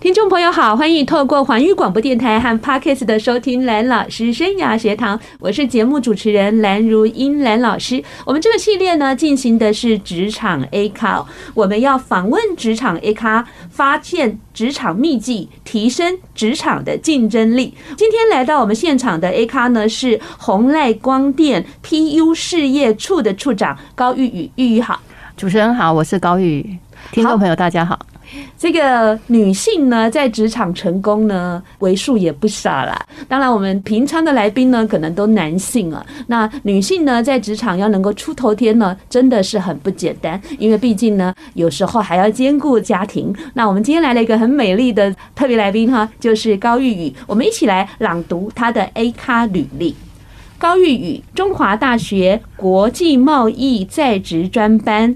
听众朋友好，欢迎透过环宇广播电台和 Parkes 的收听蓝老师生涯学堂，我是节目主持人蓝如英蓝老师。我们这个系列呢，进行的是职场 A 咖，我们要访问职场 A 咖，发现职场秘技，提升职场的竞争力。今天来到我们现场的 A 咖呢，是红赖光电 PU 事业处的处长高玉宇，玉宇好，主持人好，我是高玉宇，听众朋友大家好。这个女性呢，在职场成功呢，为数也不少啦。当然，我们平常的来宾呢，可能都男性啊。那女性呢，在职场要能够出头天呢，真的是很不简单。因为毕竟呢，有时候还要兼顾家庭。那我们今天来了一个很美丽的特别来宾哈，就是高玉宇。我们一起来朗读她的 A 咖履历。高玉宇，中华大学国际贸易在职专班。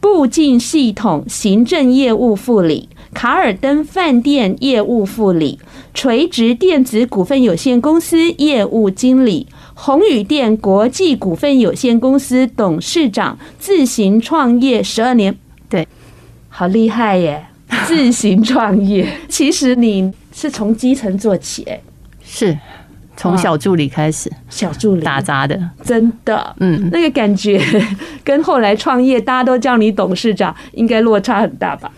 部进系统行政业务副理，卡尔登饭店业务副理，垂直电子股份有限公司业务经理，宏宇电国际股份有限公司董事长，自行创业十二年，对，好厉害耶！自行创业，其实你是从基层做起，哎，是。从小助理开始，小助理打杂的，真的，嗯，那个感觉 跟后来创业，大家都叫你董事长，应该落差很大吧？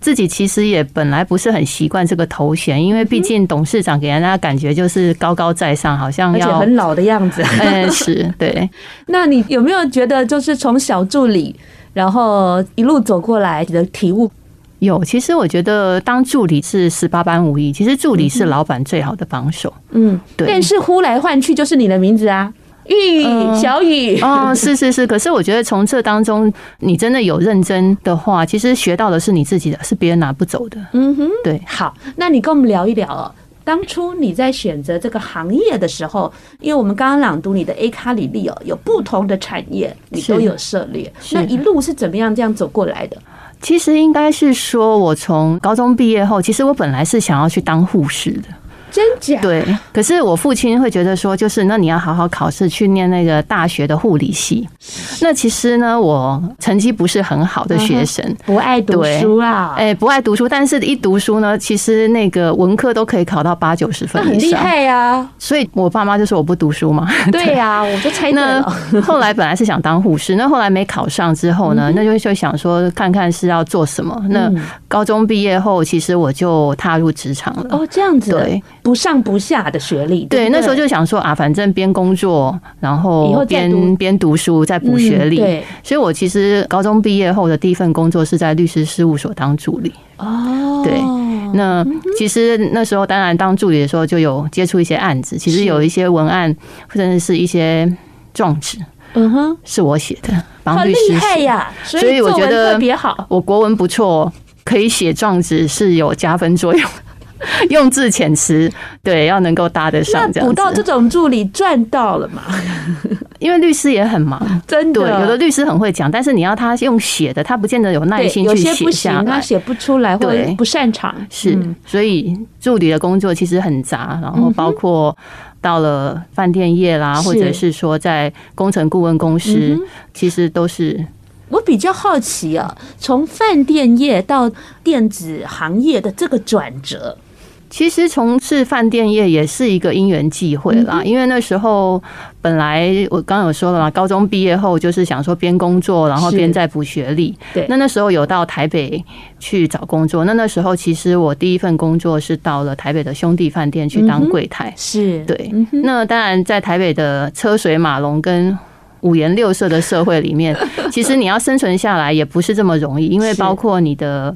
自己其实也本来不是很习惯这个头衔，因为毕竟董事长给人家感觉就是高高在上，好像要很老的样子。嗯，是对。那你有没有觉得，就是从小助理，然后一路走过来的体悟？有，其实我觉得当助理是十八般武艺，其实助理是老板最好的帮手。嗯，对。但是呼来唤去就是你的名字啊，玉小雨。哦，是是是。可是我觉得从这当中，你真的有认真的话，其实学到的是你自己的，是别人拿不走的。嗯哼，对。好，那你跟我们聊一聊哦。当初你在选择这个行业的时候，因为我们刚刚朗读你的 A 卡履历哦，有不同的产业你都有涉猎，那一路是怎么样这样走过来的？其实应该是说，我从高中毕业后，其实我本来是想要去当护士的。真假？对，可是我父亲会觉得说，就是那你要好好考试，去念那个大学的护理系。那其实呢，我成绩不是很好的学生，不爱读书啊。哎，不爱读书，但是一读书呢，其实那个文科都可以考到八九十分以上，很厉害呀。所以我爸妈就说我不读书嘛。对呀，我就猜对了。后来本来是想当护士，那后来没考上之后呢，那就就想说看看是要做什么。那高中毕业后，其实我就踏入职场了。哦，这样子。对。不上不下的学历，对，那时候就想说啊，反正边工作，然后边边读书，再补学历。对，所以我其实高中毕业后的第一份工作是在律师事务所当助理。哦，对，那其实那时候当然当助理的时候就有接触一些案子，其实有一些文案甚至是一些状纸，嗯哼，是我写的，帮律师写呀。所以我觉得特别好，我国文不错，可以写状纸是有加分作用。用字遣词，对，要能够搭得上这样。补到这种助理赚到了嘛？因为律师也很忙，真的。有的律师很会讲，但是你要他用写的，他不见得有耐心去写下来，他写不出来或者不擅长。是，所以助理的工作其实很杂，然后包括到了饭店业啦，或者是说在工程顾问公司，其实都是。我比较好奇啊，从饭店业到电子行业的这个转折。其实从事饭店业也是一个因缘际会啦，因为那时候本来我刚刚有说了嘛，高中毕业后就是想说边工作，然后边再补学历。对，那那时候有到台北去找工作，那那时候其实我第一份工作是到了台北的兄弟饭店去当柜台。是对，那当然在台北的车水马龙跟五颜六色的社会里面，其实你要生存下来也不是这么容易，因为包括你的。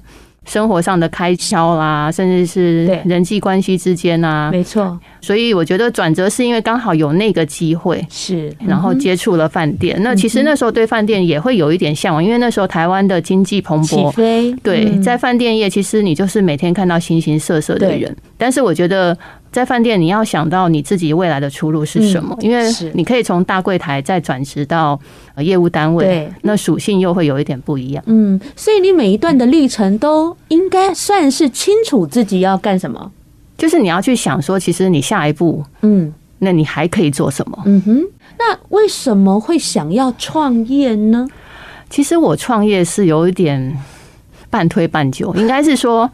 生活上的开销啦，甚至是人际关系之间啊，没错。所以我觉得转折是因为刚好有那个机会，是，然后接触了饭店。那其实那时候对饭店也会有一点向往，因为那时候台湾的经济蓬勃。对，在饭店业，其实你就是每天看到形形色色的人，但是我觉得。在饭店，你要想到你自己未来的出路是什么？因为你可以从大柜台再转职到业务单位，那属性又会有一点不一样。嗯，所以你每一段的历程都应该算是清楚自己要干什么。就是你要去想说，其实你下一步，嗯，那你还可以做什么？嗯哼，那为什么会想要创业呢？其实我创业是有一点半推半就，应该是说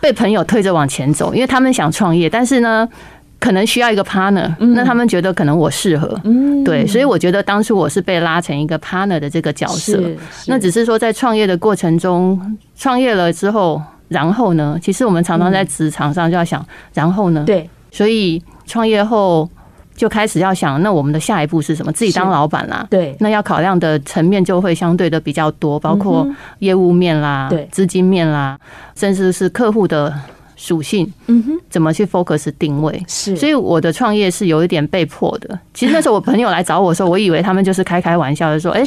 被朋友推着往前走，因为他们想创业，但是呢。可能需要一个 partner，那他们觉得可能我适合，嗯，对，所以我觉得当初我是被拉成一个 partner 的这个角色。那只是说在创业的过程中，创业了之后，然后呢？其实我们常常在职场上就要想，然后呢？对，所以创业后就开始要想，那我们的下一步是什么？自己当老板啦，对，那要考量的层面就会相对的比较多，包括业务面啦，对，资金面啦，甚至是客户的。属性，嗯哼，怎么去 focus 定位？是，所以我的创业是有一点被迫的。其实那时候我朋友来找我的时候，我以为他们就是开开玩笑就说：“哎，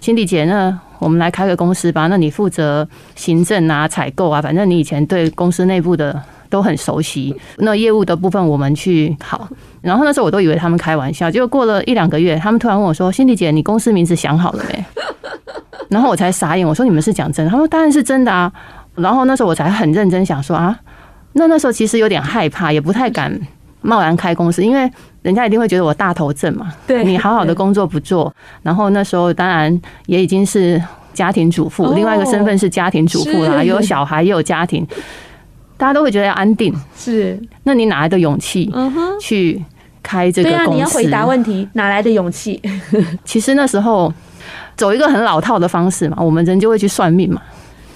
心迪姐，那我们来开个公司吧。那你负责行政啊、采购啊，反正你以前对公司内部的都很熟悉。那业务的部分我们去好。然后那时候我都以为他们开玩笑，结果过了一两个月，他们突然问我说：“心迪姐，你公司名字想好了没？” 然后我才傻眼，我说：“你们是讲真的？”他说：“当然是真的啊。”然后那时候我才很认真想说啊。那那时候其实有点害怕，也不太敢贸然开公司，因为人家一定会觉得我大头症嘛。对，你好好的工作不做，然后那时候当然也已经是家庭主妇，另外一个身份是家庭主妇啦，有小孩也有家庭，大家都会觉得要安定。是，那你哪来的勇气？去开这个公司？你要回答问题，哪来的勇气？其实那时候走一个很老套的方式嘛，我们人就会去算命嘛。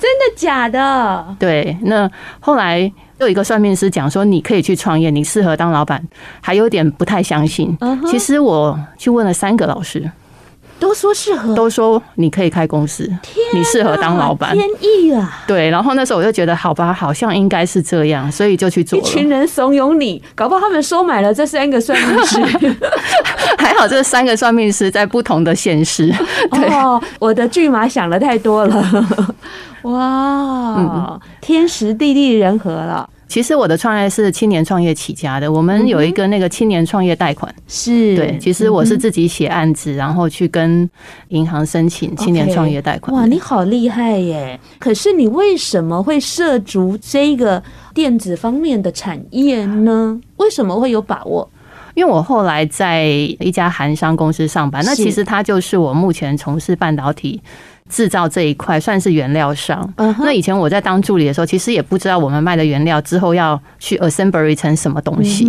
真的假的？对，那后来。有一个算命师讲说，你可以去创业，你适合当老板，还有点不太相信。其实我去问了三个老师，都说适合，都说你可以开公司，你适合当老板，天意啊！对，然后那时候我就觉得，好吧，好像应该是这样，所以就去做。一群人怂恿你，搞不好他们收买了这三个算命师。还好这三个算命师在不同的县市。哦，我的剧码想的太多了。哇，嗯，天时地利人和了。其实我的创业是青年创业起家的，我们有一个那个青年创业贷款，是对。其实我是自己写案子，然后去跟银行申请青年创业贷款。哇，你好厉害耶！可是你为什么会涉足这个电子方面的产业呢？为什么会有把握？因为我后来在一家韩商公司上班，那其实它就是我目前从事半导体。制造这一块算是原料商。那以前我在当助理的时候，其实也不知道我们卖的原料之后要去 assembly 成什么东西。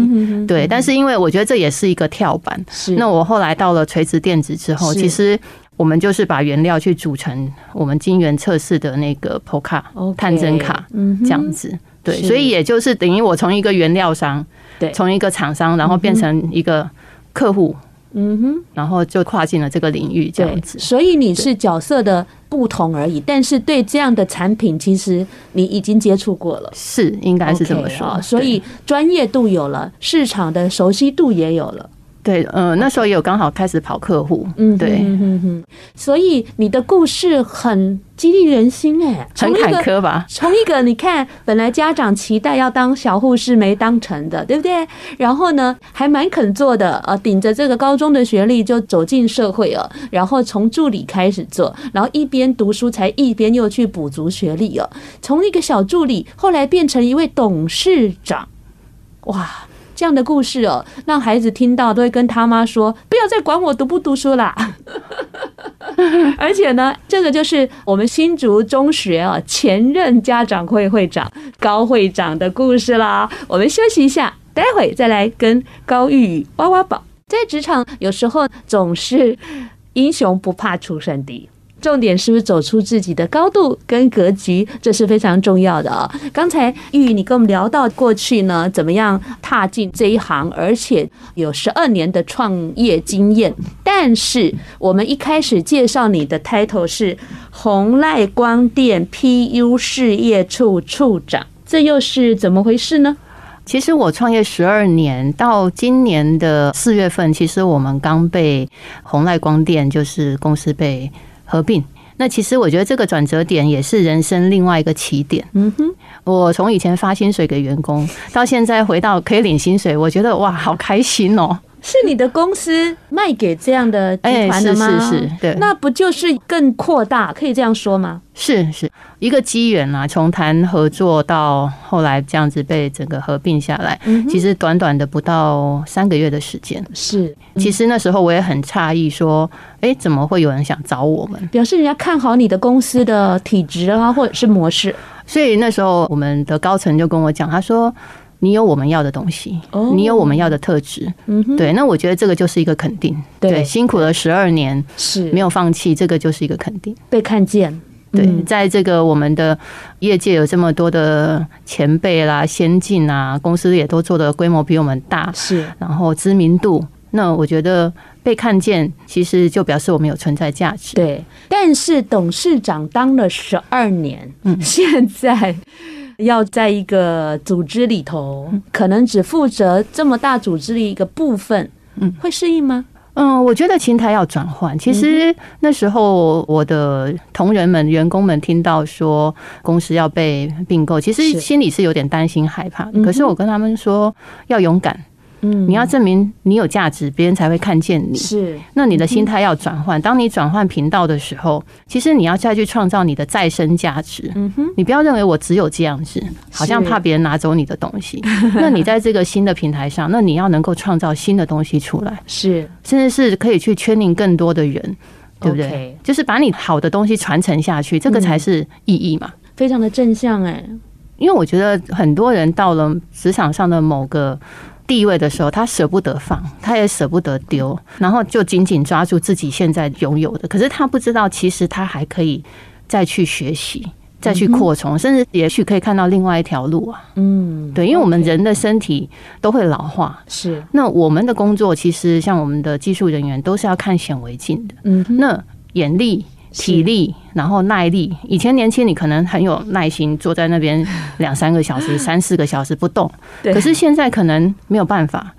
对，但是因为我觉得这也是一个跳板。是。那我后来到了垂直电子之后，其实我们就是把原料去组成我们晶圆测试的那个 PO 卡、探针卡，这样子。对，所以也就是等于我从一个原料商，对，从一个厂商，然后变成一个客户。嗯哼，然后就跨进了这个领域，这样子。所以你是角色的不同而已，但是对这样的产品，其实你已经接触过了，是应该是这么说。所以专业度有了，市场的熟悉度也有了。对，嗯，那时候也有刚好开始跑客户，嗯，对，所以你的故事很激励人心，哎，很坎坷吧？从一个你看，本来家长期待要当小护士没当成的，对不对？然后呢，还蛮肯做的，呃，顶着这个高中的学历就走进社会了，然后从助理开始做，然后一边读书才一边又去补足学历了，从一个小助理后来变成一位董事长，哇！这样的故事哦，让孩子听到都会跟他妈说：“不要再管我读不读书啦。”而且呢，这个就是我们新竹中学啊前任家长会会长高会长的故事啦。我们休息一下，待会再来跟高玉宇挖挖宝。在职场有时候总是英雄不怕出身低。重点是不是走出自己的高度跟格局，这是非常重要的啊！刚才玉玉你跟我们聊到过去呢，怎么样踏进这一行，而且有十二年的创业经验。但是我们一开始介绍你的 title 是红赖光电 PU 事业处处长，这又是怎么回事呢？其实我创业十二年，到今年的四月份，其实我们刚被红赖光电就是公司被。合并，那其实我觉得这个转折点也是人生另外一个起点。嗯哼，我从以前发薪水给员工，到现在回到可以领薪水，我觉得哇，好开心哦。是你的公司卖给这样的集团的吗？欸、是是是，对，那不就是更扩大？可以这样说吗？是是一个机缘啊，从谈合作到后来这样子被整个合并下来，嗯、其实短短的不到三个月的时间。是，其实那时候我也很诧异，说，哎、欸，怎么会有人想找我们？表示人家看好你的公司的体质啊，或者是模式。所以那时候我们的高层就跟我讲，他说。你有我们要的东西，你有我们要的特质，嗯，对，那我觉得这个就是一个肯定，对，辛苦了十二年是。没有放弃，这个就是一个肯定，被看见，对，在这个我们的业界有这么多的前辈啦、先进啊，公司也都做的规模比我们大，是，然后知名度，那我觉得被看见，其实就表示我们有存在价值，对。但是董事长当了十二年，嗯，现在。要在一个组织里头，可能只负责这么大组织的一个部分，嗯，会适应吗？嗯，我觉得琴台要转换。其实那时候我的同仁们、员工们听到说公司要被并购，其实心里是有点担心、害怕。可是我跟他们说要勇敢。嗯，你要证明你有价值，别人才会看见你。是，那你的心态要转换。当你转换频道的时候，其实你要再去创造你的再生价值。嗯哼，你不要认为我只有这样子，好像怕别人拿走你的东西。那你在这个新的平台上，那你要能够创造新的东西出来。是，甚至是可以去圈定更多的人，对不对？就是把你好的东西传承下去，这个才是意义嘛。非常的正向哎，因为我觉得很多人到了职场上的某个。地位的时候，他舍不得放，他也舍不得丢，然后就紧紧抓住自己现在拥有的。可是他不知道，其实他还可以再去学习，再去扩充，甚至也许可以看到另外一条路啊。嗯，对，因为我们人的身体都会老化，是。那我们的工作其实像我们的技术人员都是要看显微镜的。嗯，那眼力。体力，然后耐力。以前年轻，你可能很有耐心，坐在那边 两三个小时、三四个小时不动。可是现在可能没有办法。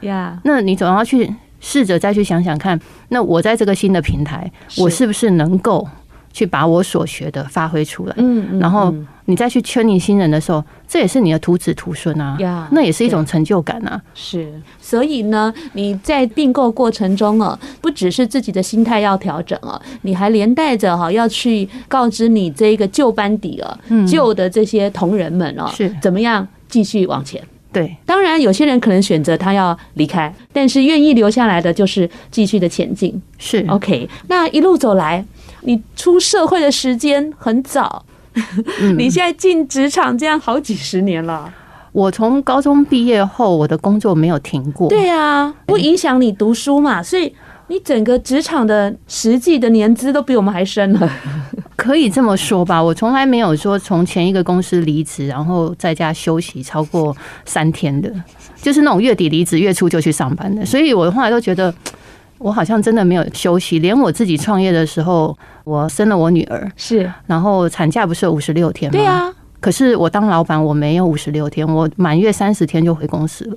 那你总要去试着再去想想看，那我在这个新的平台，我是不是能够？去把我所学的发挥出来，嗯，然后你再去圈你新人的时候，这也是你的徒子徒孙啊，那也是一种成就感啊。是，所以呢，你在并购过程中啊，不只是自己的心态要调整啊，你还连带着哈要去告知你这个旧班底啊，旧的这些同仁们啊，是怎么样继续往前。对，当然有些人可能选择他要离开，但是愿意留下来的就是继续的前进。是 OK，那一路走来。你出社会的时间很早，你现在进职场这样好几十年了。我从高中毕业后，我的工作没有停过。对啊，不影响你读书嘛，所以你整个职场的实际的年资都比我们还深了。可以这么说吧，我从来没有说从前一个公司离职，然后在家休息超过三天的，就是那种月底离职，月初就去上班的。所以我后来都觉得。我好像真的没有休息，连我自己创业的时候，我生了我女儿，是，然后产假不是有五十六天吗？对啊，可是我当老板，我没有五十六天，我满月三十天就回公司了，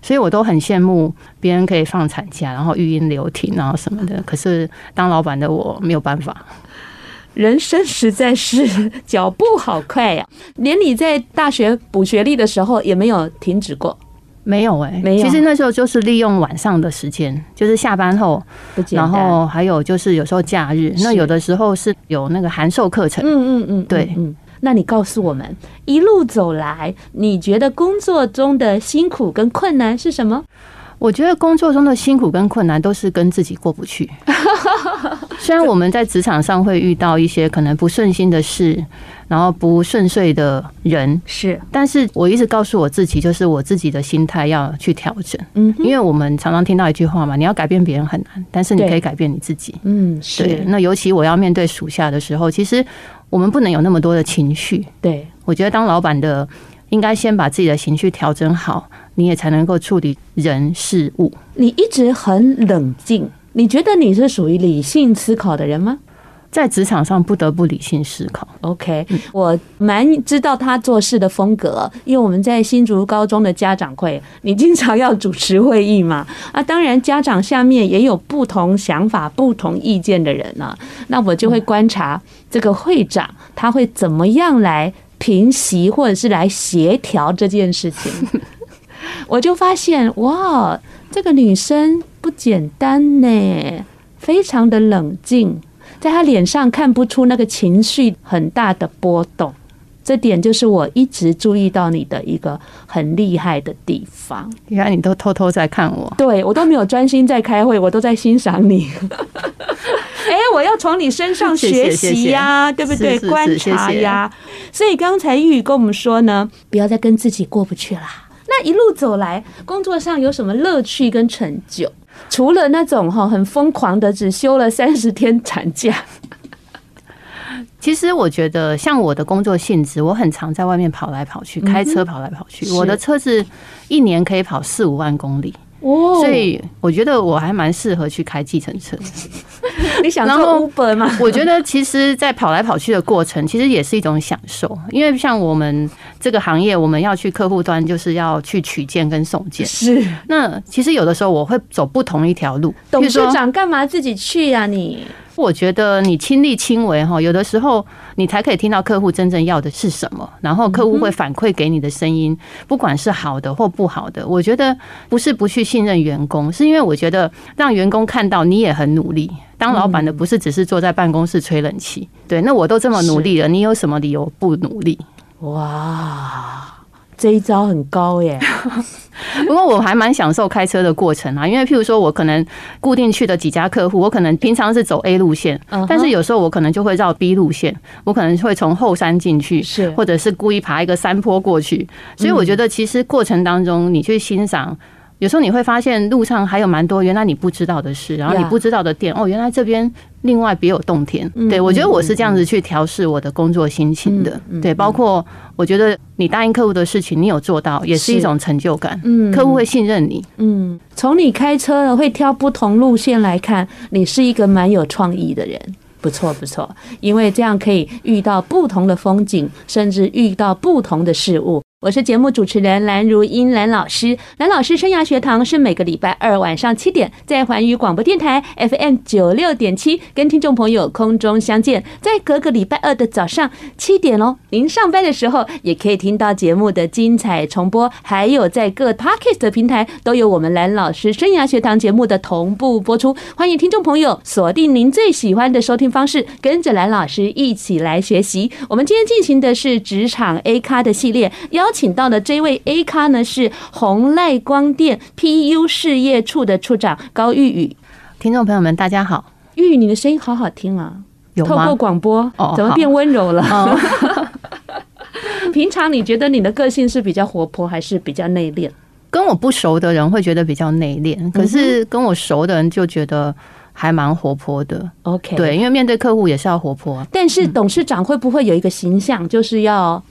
所以我都很羡慕别人可以放产假，然后育婴留停，然后什么的。可是当老板的我没有办法，人生实在是 脚步好快呀，连你在大学补学历的时候也没有停止过。没有哎、欸，没有。其实那时候就是利用晚上的时间，就是下班后，然后还有就是有时候假日，那有的时候是有那个函授课程。嗯嗯嗯，对。嗯，那你告诉我们，一路走来，你觉得工作中的辛苦跟困难是什么？我觉得工作中的辛苦跟困难都是跟自己过不去。虽然我们在职场上会遇到一些可能不顺心的事，然后不顺遂的人，是，但是我一直告诉我自己，就是我自己的心态要去调整。嗯，因为我们常常听到一句话嘛，你要改变别人很难，但是你可以改变你自己。嗯，是。那尤其我要面对属下的时候，其实我们不能有那么多的情绪。对，我觉得当老板的应该先把自己的情绪调整好。你也才能够处理人事物。你一直很冷静，你觉得你是属于理性思考的人吗？在职场上不得不理性思考。OK，我蛮知道他做事的风格，因为我们在新竹高中的家长会，你经常要主持会议嘛。啊，当然家长下面也有不同想法、不同意见的人呢。那我就会观察这个会长他会怎么样来平息或者是来协调这件事情。我就发现哇，这个女生不简单呢，非常的冷静，在他脸上看不出那个情绪很大的波动。这点就是我一直注意到你的一个很厉害的地方。原来你都偷偷在看我，对，我都没有专心在开会，我都在欣赏你。哎、欸，我要从你身上学习呀，对不对？观察呀。所以刚才玉宇跟我们说呢，不要再跟自己过不去啦。那一路走来，工作上有什么乐趣跟成就？除了那种哈很疯狂的，只休了三十天产假。其实我觉得，像我的工作性质，我很常在外面跑来跑去，开车跑来跑去。我的车子一年可以跑四五万公里，所以我觉得我还蛮适合去开计程车。你想做 Uber 吗？我觉得，其实，在跑来跑去的过程，其实也是一种享受。因为像我们这个行业，我们要去客户端，就是要去取件跟送件。是。那其实有的时候，我会走不同一条路。董事长干嘛自己去呀？你？我觉得你亲力亲为哈，有的时候你才可以听到客户真正要的是什么，然后客户会反馈给你的声音，不管是好的或不好的。我觉得不是不去信任员工，是因为我觉得让员工看到你也很努力。当老板的不是只是坐在办公室吹冷气，对，那我都这么努力了，你有什么理由不努力？哇！这一招很高耶，不过我还蛮享受开车的过程啊，因为譬如说我可能固定去的几家客户，我可能平常是走 A 路线，但是有时候我可能就会绕 B 路线，我可能会从后山进去，是或者是故意爬一个山坡过去，所以我觉得其实过程当中你去欣赏。有时候你会发现路上还有蛮多原来你不知道的事，然后你不知道的店哦，原来这边另外别有洞天。对，我觉得我是这样子去调试我的工作心情的。对，包括我觉得你答应客户的事情你有做到，也是一种成就感。嗯，客户会信任你。嗯，从你开车呢会挑不同路线来看，你是一个蛮有创意的人。不错不错，因为这样可以遇到不同的风景，甚至遇到不同的事物。我是节目主持人蓝如英，蓝老师。蓝老师生涯学堂是每个礼拜二晚上七点在环宇广播电台 FM 九六点七跟听众朋友空中相见，在隔个礼拜二的早上七点哦，您上班的时候也可以听到节目的精彩重播，还有在各 Podcast 的平台都有我们蓝老师生涯学堂节目的同步播出。欢迎听众朋友锁定您最喜欢的收听方式，跟着蓝老师一起来学习。我们今天进行的是职场 A 咖的系列，邀。请到的这位 A 咖呢，是鸿赖光电 PU 事业处的处长高玉宇。听众朋友们，大家好，玉宇，你的声音好好听啊！有透过广播，怎么变温柔了？哦、平常你觉得你的个性是比较活泼，还是比较内敛？跟我不熟的人会觉得比较内敛，可是跟我熟的人就觉得还蛮活泼的。OK，对，因为面对客户也是要活泼。但是董事长会不会有一个形象，就是要？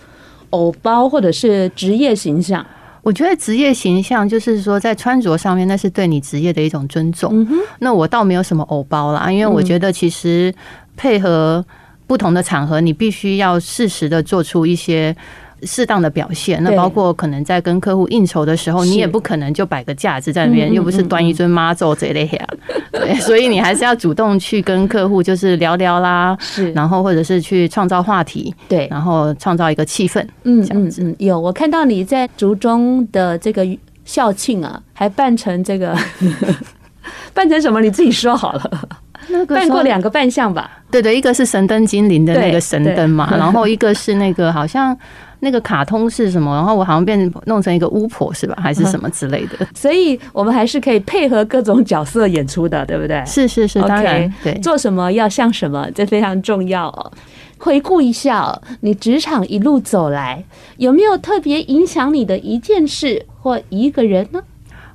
偶包或者是职业形象，我觉得职业形象就是说在穿着上面，那是对你职业的一种尊重。嗯哼，那我倒没有什么偶包啦，因为我觉得其实配合不同的场合，你必须要适时的做出一些。适当的表现，那包括可能在跟客户应酬的时候，你也不可能就摆个架子在那边，又不是端一尊妈祖这类呀。对，所以你还是要主动去跟客户就是聊聊啦，是，然后或者是去创造话题，对，然后创造一个气氛。嗯嗯嗯，有我看到你在竹中的这个校庆啊，还扮成这个 扮成什么？你自己说好了。那个扮过两个扮相吧？对对，一个是神灯精灵的那个神灯嘛，然后一个是那个好像。那个卡通是什么？然后我好像变弄成一个巫婆是吧？还是什么之类的？所以我们还是可以配合各种角色演出的，对不对？是是是，当然，对，做什么要像什么，这非常重要哦。回顾一下你职场一路走来，有没有特别影响你的一件事或一个人呢？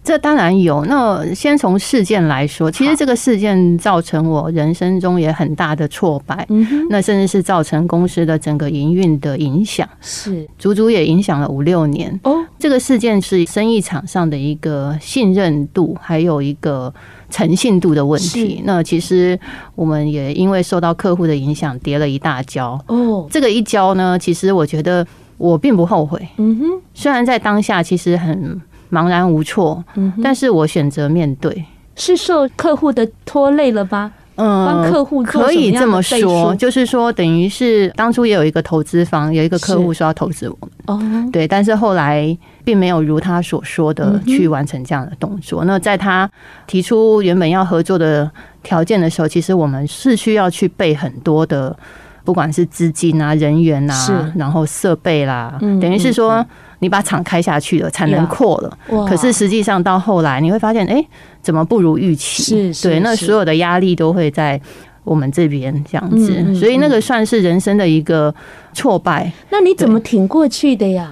这当然有。那先从事件来说，其实这个事件造成我人生中也很大的挫败，那甚至是造成公司的整个营运的影响，是足足也影响了五六年。哦，这个事件是生意场上的一个信任度，还有一个诚信度的问题。那其实我们也因为受到客户的影响，跌了一大跤。哦，这个一跤呢，其实我觉得我并不后悔。嗯哼，虽然在当下其实很。茫然无措，但是我选择面对，是受客户的拖累了吗？嗯，帮客户可以这么说，就是说，等于是当初也有一个投资方，有一个客户说要投资我们。哦，对，但是后来并没有如他所说的去完成这样的动作。那在他提出原本要合作的条件的时候，其实我们是需要去备很多的，不管是资金啊、人员啊，然后设备啦，等于是说。你把厂开下去了，产能扩了，可是实际上到后来你会发现，哎，怎么不如预期？是，对，那所有的压力都会在我们这边这样子，所以那个算是人生的一个挫败。那你怎么挺过去的呀？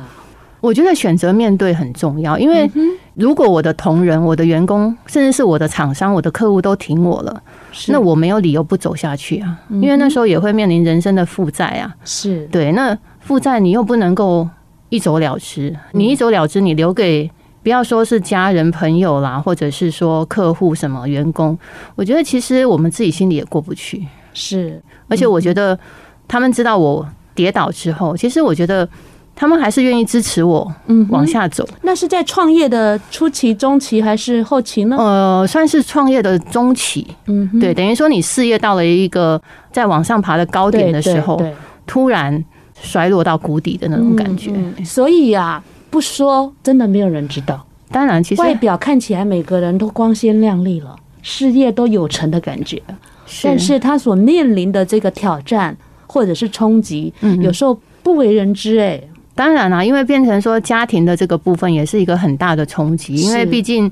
我觉得选择面对很重要，因为如果我的同仁、我的员工，甚至是我的厂商、我的客户都挺我了，那我没有理由不走下去啊。因为那时候也会面临人生的负债啊。是对，那负债你又不能够。一走了之，你一走了之，你留给不要说是家人朋友啦，或者是说客户什么员工，我觉得其实我们自己心里也过不去。是，而且我觉得他们知道我跌倒之后，其实我觉得他们还是愿意支持我，嗯，往下走。那是在创业的初期、中期还是后期呢？呃，算是创业的中期。嗯，对，等于说你事业到了一个在往上爬的高点的时候，突然。衰落到谷底的那种感觉，嗯嗯、所以呀、啊，不说真的没有人知道。当然，其实外表看起来每个人都光鲜亮丽了，事业都有成的感觉，是但是他所面临的这个挑战或者是冲击，嗯，有时候不为人知。哎，当然啦、啊，因为变成说家庭的这个部分也是一个很大的冲击，因为毕竟。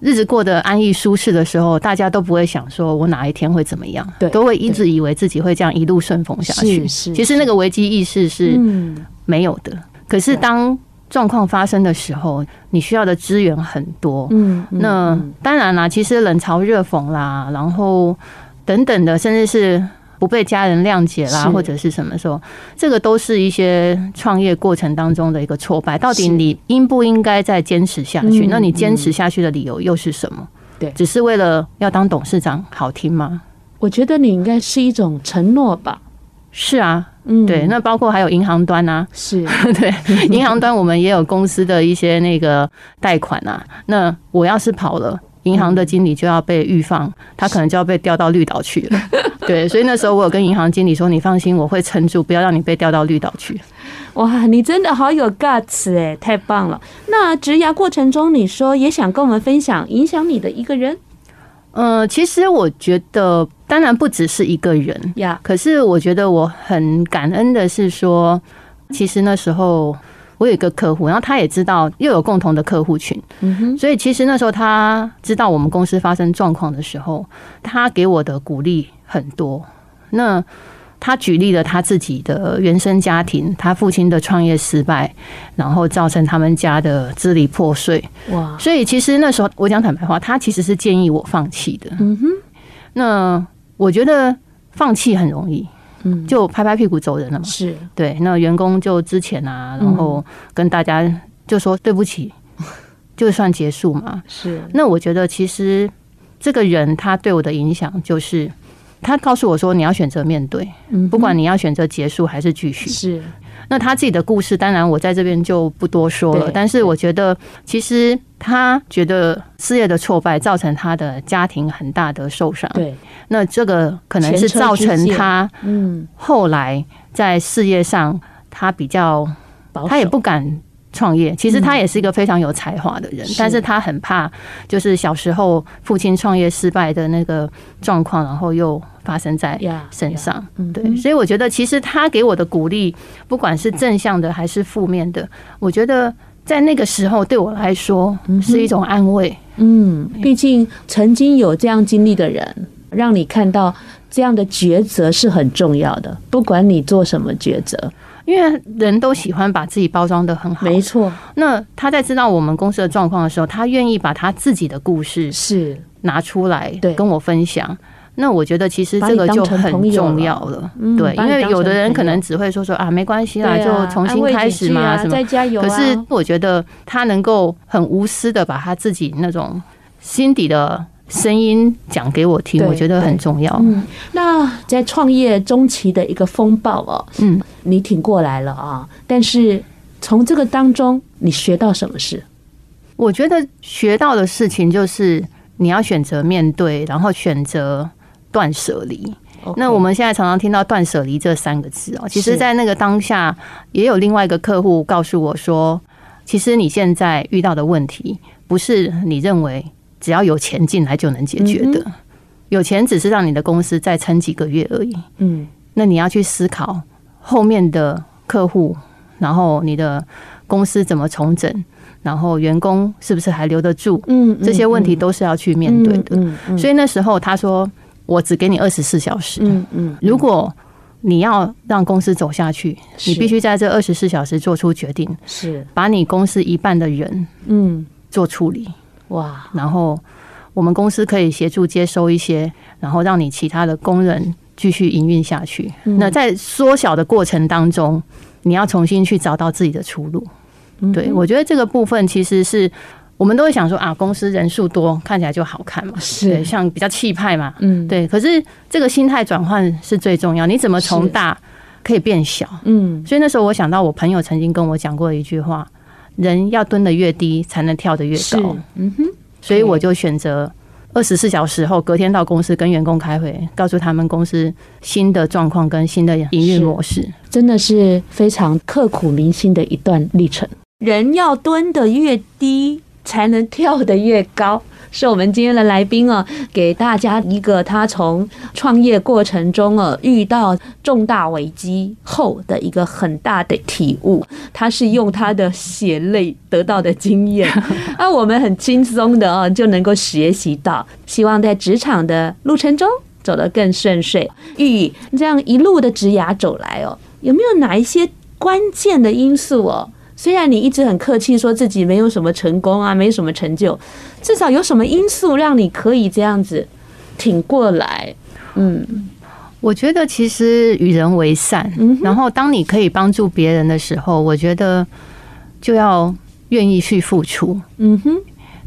日子过得安逸舒适的时候，大家都不会想说我哪一天会怎么样，对，都会一直以为自己会这样一路顺风下去。是，其实那个危机意识是没有的。可是当状况发生的时候，你需要的资源很多。嗯，那当然啦，其实冷嘲热讽啦，然后等等的，甚至是。不被家人谅解啦，或者是什么时候，这个都是一些创业过程当中的一个挫败。到底你应不应该再坚持下去？那你坚持下去的理由又是什么？对，只是为了要当董事长好听吗？我觉得你应该是一种承诺吧。是啊，嗯，对。那包括还有银行端啊，是 对，银行端我们也有公司的一些那个贷款啊。那我要是跑了。银行的经理就要被预放，他可能就要被调到绿岛去了。对，所以那时候我有跟银行经理说：“你放心，我会撑住，不要让你被调到绿岛去。”哇，你真的好有 guts 哎，太棒了！那职涯过程中，你说也想跟我们分享影响你的一个人？呃，其实我觉得，当然不只是一个人呀。可是我觉得我很感恩的是说，其实那时候。我有一个客户，然后他也知道又有共同的客户群，嗯哼，所以其实那时候他知道我们公司发生状况的时候，他给我的鼓励很多。那他举例了他自己的原生家庭，他父亲的创业失败，然后造成他们家的支离破碎。哇！所以其实那时候我讲坦白话，他其实是建议我放弃的。嗯哼，那我觉得放弃很容易。嗯，就拍拍屁股走人了嘛。是对，那员工就之前啊，然后跟大家就说对不起，就算结束嘛。是，那我觉得其实这个人他对我的影响就是，他告诉我说你要选择面对，不管你要选择结束还是继续。是。那他自己的故事，当然我在这边就不多说了。但是我觉得，其实他觉得事业的挫败造成他的家庭很大的受伤。对，那这个可能是造成他嗯后来在事业上他比较，他也不敢。创业其实他也是一个非常有才华的人，但是他很怕，就是小时候父亲创业失败的那个状况，然后又发生在身上。对，所以我觉得其实他给我的鼓励，不管是正向的还是负面的，我觉得在那个时候对我来说是一种安慰。嗯，毕竟曾经有这样经历的人，让你看到这样的抉择是很重要的，不管你做什么抉择。因为人都喜欢把自己包装的很好，没错。那他在知道我们公司的状况的时候，他愿意把他自己的故事是拿出来跟我分享。那我觉得其实这个就很重要了，对，因为有的人可能只会说说啊，没关系啦，就重新开始嘛，什么再加油。可是我觉得他能够很无私的把他自己那种心底的。声音讲给我听，我觉得很重要。嗯，那在创业中期的一个风暴哦，嗯，你挺过来了啊。但是从这个当中，你学到什么事？我觉得学到的事情就是你要选择面对，然后选择断舍离。那我们现在常常听到“断舍离”这三个字哦，其实，在那个当下，也有另外一个客户告诉我说，其实你现在遇到的问题，不是你认为只要有钱进来就能解决的，有钱只是让你的公司再撑几个月而已。嗯，那你要去思考后面的客户，然后你的公司怎么重整，然后员工是不是还留得住？嗯，这些问题都是要去面对的。所以那时候他说。我只给你二十四小时。嗯嗯，如果你要让公司走下去，你必须在这二十四小时做出决定，是把你公司一半的人嗯做处理哇，然后我们公司可以协助接收一些，然后让你其他的工人继续营运下去。那在缩小的过程当中，你要重新去找到自己的出路。对，我觉得这个部分其实是。我们都会想说啊，公司人数多，看起来就好看嘛，是像比较气派嘛，嗯，对。可是这个心态转换是最重要，你怎么从大可以变小？嗯，所以那时候我想到我朋友曾经跟我讲过一句话：人要蹲得越低，才能跳得越高。嗯哼，所以我就选择二十四小时后隔天到公司跟员工开会，告诉他们公司新的状况跟新的营运模式，真的是非常刻苦铭心的一段历程。人要蹲得越低。才能跳得越高，是我们今天的来宾哦，给大家一个他从创业过程中哦遇到重大危机后的一个很大的体悟，他是用他的血泪得到的经验，那 我们很轻松的哦就能够学习到，希望在职场的路程中走得更顺遂。玉这样一路的职涯走来哦，有没有哪一些关键的因素哦？虽然你一直很客气，说自己没有什么成功啊，没什么成就，至少有什么因素让你可以这样子挺过来？嗯，我觉得其实与人为善，然后当你可以帮助别人的时候，我觉得就要愿意去付出。嗯哼，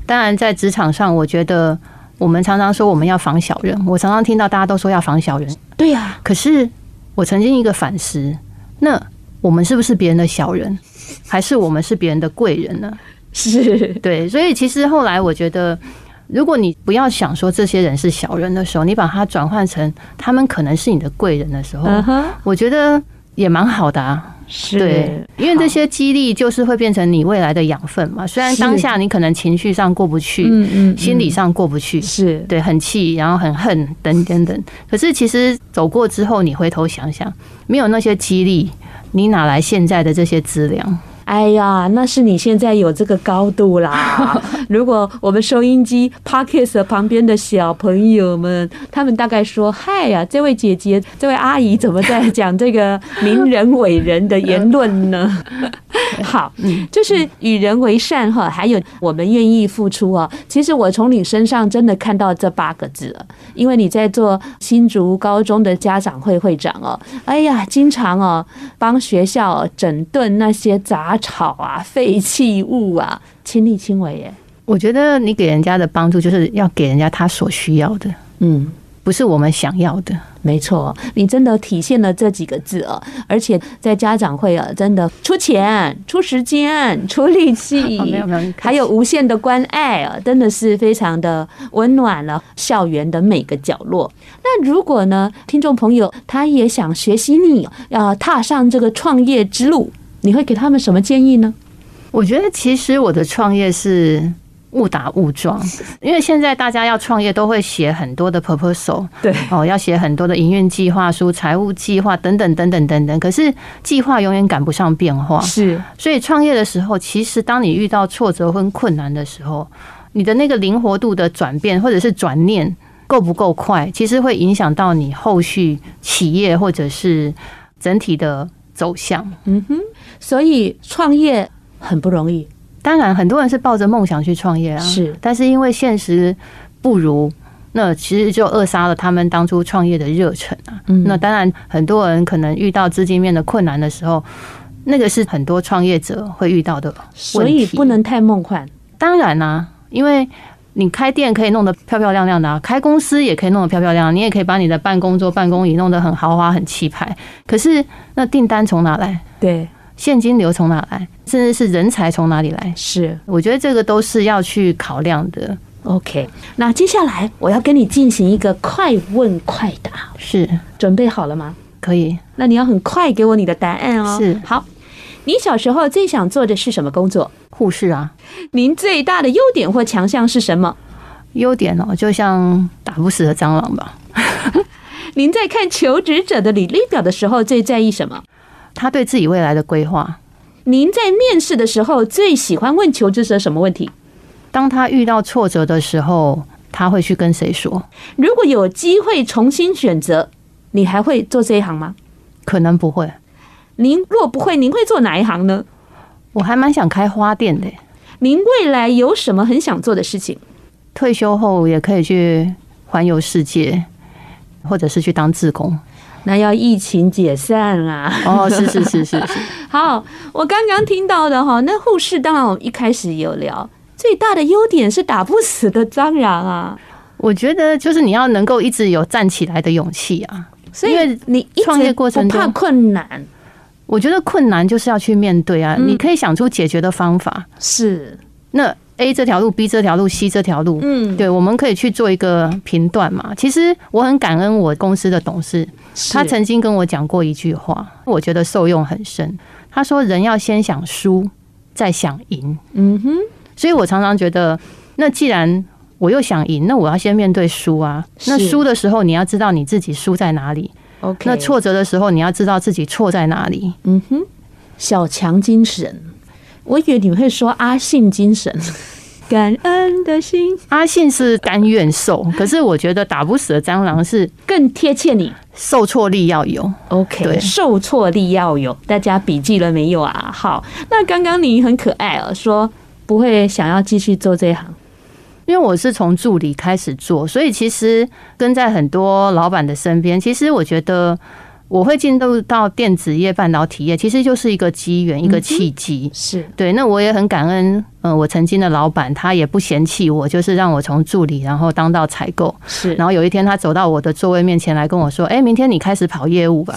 当然在职场上，我觉得我们常常说我们要防小人，我常常听到大家都说要防小人。对呀，可是我曾经一个反思，那我们是不是别人的小人？还是我们是别人的贵人呢？是对，所以其实后来我觉得，如果你不要想说这些人是小人的时候，你把它转换成他们可能是你的贵人的时候，我觉得也蛮好的啊。是，对，因为这些激励就是会变成你未来的养分嘛。虽然当下你可能情绪上过不去，嗯嗯，心理上过不去，是对，很气，然后很恨，等等等。可是其实走过之后，你回头想想，没有那些激励。你哪来现在的这些资料？哎呀，那是你现在有这个高度啦。如果我们收音机 Podcast 旁边的小朋友们，他们大概说：“嗨呀，这位姐姐，这位阿姨，怎么在讲这个名人伟人的言论呢？” 好，就是与人为善哈，还有我们愿意付出啊。其实我从你身上真的看到这八个字了，因为你在做新竹高中的家长会会长哦。哎呀，经常哦帮学校整顿那些杂草啊、废弃物啊，亲力亲为耶。我觉得你给人家的帮助，就是要给人家他所需要的，嗯，不是我们想要的。没错，你真的体现了这几个字啊！而且在家长会啊，真的出钱、出时间、出力气，没有没有，还有无限的关爱啊，真的是非常的温暖了校园的每个角落。那如果呢，听众朋友他也想学习你，要踏上这个创业之路，你会给他们什么建议呢？我觉得其实我的创业是。误打误撞，因为现在大家要创业都会写很多的 proposal，对哦，要写很多的营运计划书、财务计划等等等等等等。可是计划永远赶不上变化，是。所以创业的时候，其实当你遇到挫折跟困难的时候，你的那个灵活度的转变或者是转念够不够快，其实会影响到你后续企业或者是整体的走向。嗯哼，所以创业很不容易。当然，很多人是抱着梦想去创业啊，是，但是因为现实不如，那其实就扼杀了他们当初创业的热忱啊。嗯，那当然，很多人可能遇到资金面的困难的时候，那个是很多创业者会遇到的，所以不能太梦幻。当然啊，因为你开店可以弄得漂漂亮亮的啊，开公司也可以弄得漂漂亮亮，你也可以把你的办公桌、办公椅弄得很豪华、很气派。可是那订单从哪来？对。现金流从哪来？甚至是人才从哪里来？是，我觉得这个都是要去考量的。OK，那接下来我要跟你进行一个快问快答，是准备好了吗？可以。那你要很快给我你的答案哦。是，好。你小时候最想做的是什么工作？护士啊。您最大的优点或强项是什么？优点哦，就像打不死的蟑螂吧。您在看求职者的履历表的时候，最在意什么？他对自己未来的规划。您在面试的时候，最喜欢问求职者什么问题？当他遇到挫折的时候，他会去跟谁说？如果有机会重新选择，你还会做这一行吗？可能不会。您若不会，您会做哪一行呢？我还蛮想开花店的。您未来有什么很想做的事情？退休后也可以去环游世界，或者是去当志工。那要疫情解散啊！哦，是是是是是。好，我刚刚听到的哈，那护士当然我们一开始有聊，最大的优点是打不死的蟑螂啊。我觉得就是你要能够一直有站起来的勇气啊，所以你创业过程中怕困难。我觉得困难就是要去面对啊，你可以想出解决的方法。是，那 A 这条路，B 这条路，C 这条路，嗯，对，我们可以去做一个评断嘛。其实我很感恩我公司的董事，他曾经跟我讲过一句话，我觉得受用很深。他说：“人要先想输，再想赢。”嗯哼，所以我常常觉得，那既然我又想赢，那我要先面对输啊。那输的时候，你要知道你自己输在哪里。OK，那挫折的时候，你要知道自己错在哪里。嗯哼，小强精神，我以为你会说阿信精神，感恩的心。阿信是甘愿受，可是我觉得打不死的蟑螂是更贴切你。受挫力要有，OK，对，受挫力要有，大家笔记了没有啊？好，那刚刚你很可爱哦，说不会想要继续做这一行。因为我是从助理开始做，所以其实跟在很多老板的身边。其实我觉得我会进入到电子业、半导体业，其实就是一个机缘、一个契机。是对。那我也很感恩，嗯，我曾经的老板他也不嫌弃我，就是让我从助理然后当到采购。是。然后有一天他走到我的座位面前来跟我说：“哎，明天你开始跑业务吧。”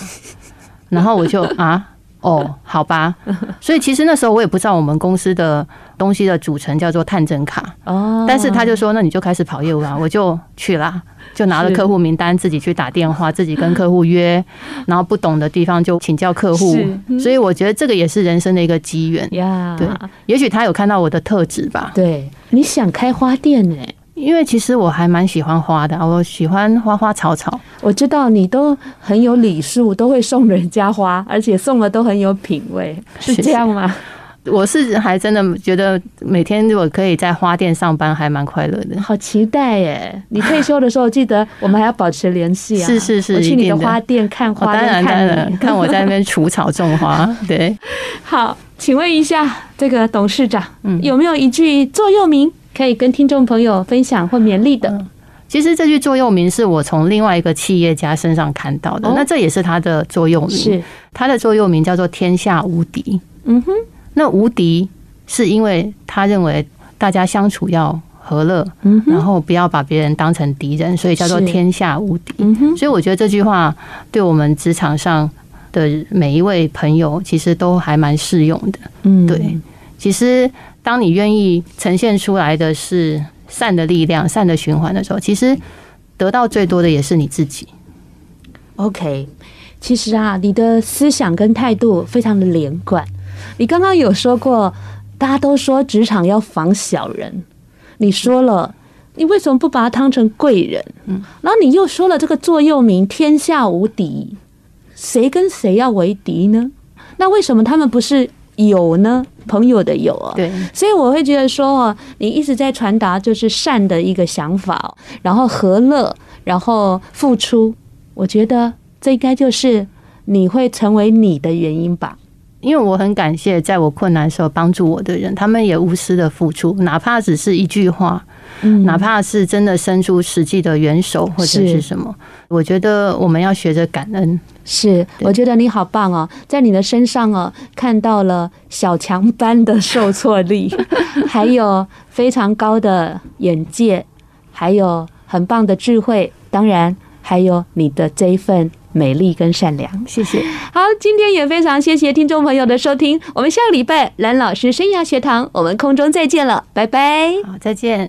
然后我就啊。哦，好吧，所以其实那时候我也不知道我们公司的东西的组成叫做探针卡。哦，但是他就说，那你就开始跑业务啊，我就去啦，就拿了客户名单，自己去打电话，自己跟客户约，然后不懂的地方就请教客户，所以我觉得这个也是人生的一个机缘。呀，对，也许他有看到我的特质吧，对，你想开花店呢？因为其实我还蛮喜欢花的，我喜欢花花草草。我知道你都很有礼数，都会送人家花，而且送的都很有品味，是。这样吗？我是还真的觉得每天如果可以在花店上班，还蛮快乐的。好期待耶！你退休的时候记得我们还要保持联系啊！是是是，我去你的花店看花，当然当然，看我在那边除草种花。对，好，请问一下这个董事长，嗯，有没有一句座右铭？可以跟听众朋友分享或勉励的。嗯，其实这句座右铭是我从另外一个企业家身上看到的，那这也是他的座右铭。是他的座右铭叫做“天下无敌”。嗯哼，那无敌是因为他认为大家相处要和乐，嗯，然后不要把别人当成敌人，所以叫做“天下无敌”。嗯，所以我觉得这句话对我们职场上的每一位朋友其实都还蛮适用的。嗯，对，其实。当你愿意呈现出来的是善的力量、善的循环的时候，其实得到最多的也是你自己。OK，其实啊，你的思想跟态度非常的连贯。你刚刚有说过，大家都说职场要防小人，你说了，你为什么不把他当成贵人？嗯，然后你又说了这个座右铭“天下无敌”，谁跟谁要为敌呢？那为什么他们不是？友呢，朋友的友啊，对，所以我会觉得说，你一直在传达就是善的一个想法，然后和乐，然后付出，我觉得这应该就是你会成为你的原因吧。因为我很感谢在我困难的时候帮助我的人，他们也无私的付出，哪怕只是一句话。嗯，哪怕是真的伸出实际的援手或者是什么，我觉得我们要学着感恩。是，我觉得你好棒哦，在你的身上哦，看到了小强般的受挫力，还有非常高的眼界，还有很棒的智慧，当然还有你的这一份美丽跟善良。谢谢。好，今天也非常谢谢听众朋友的收听，我们下个礼拜蓝老师生涯学堂，我们空中再见了，拜拜。好，再见。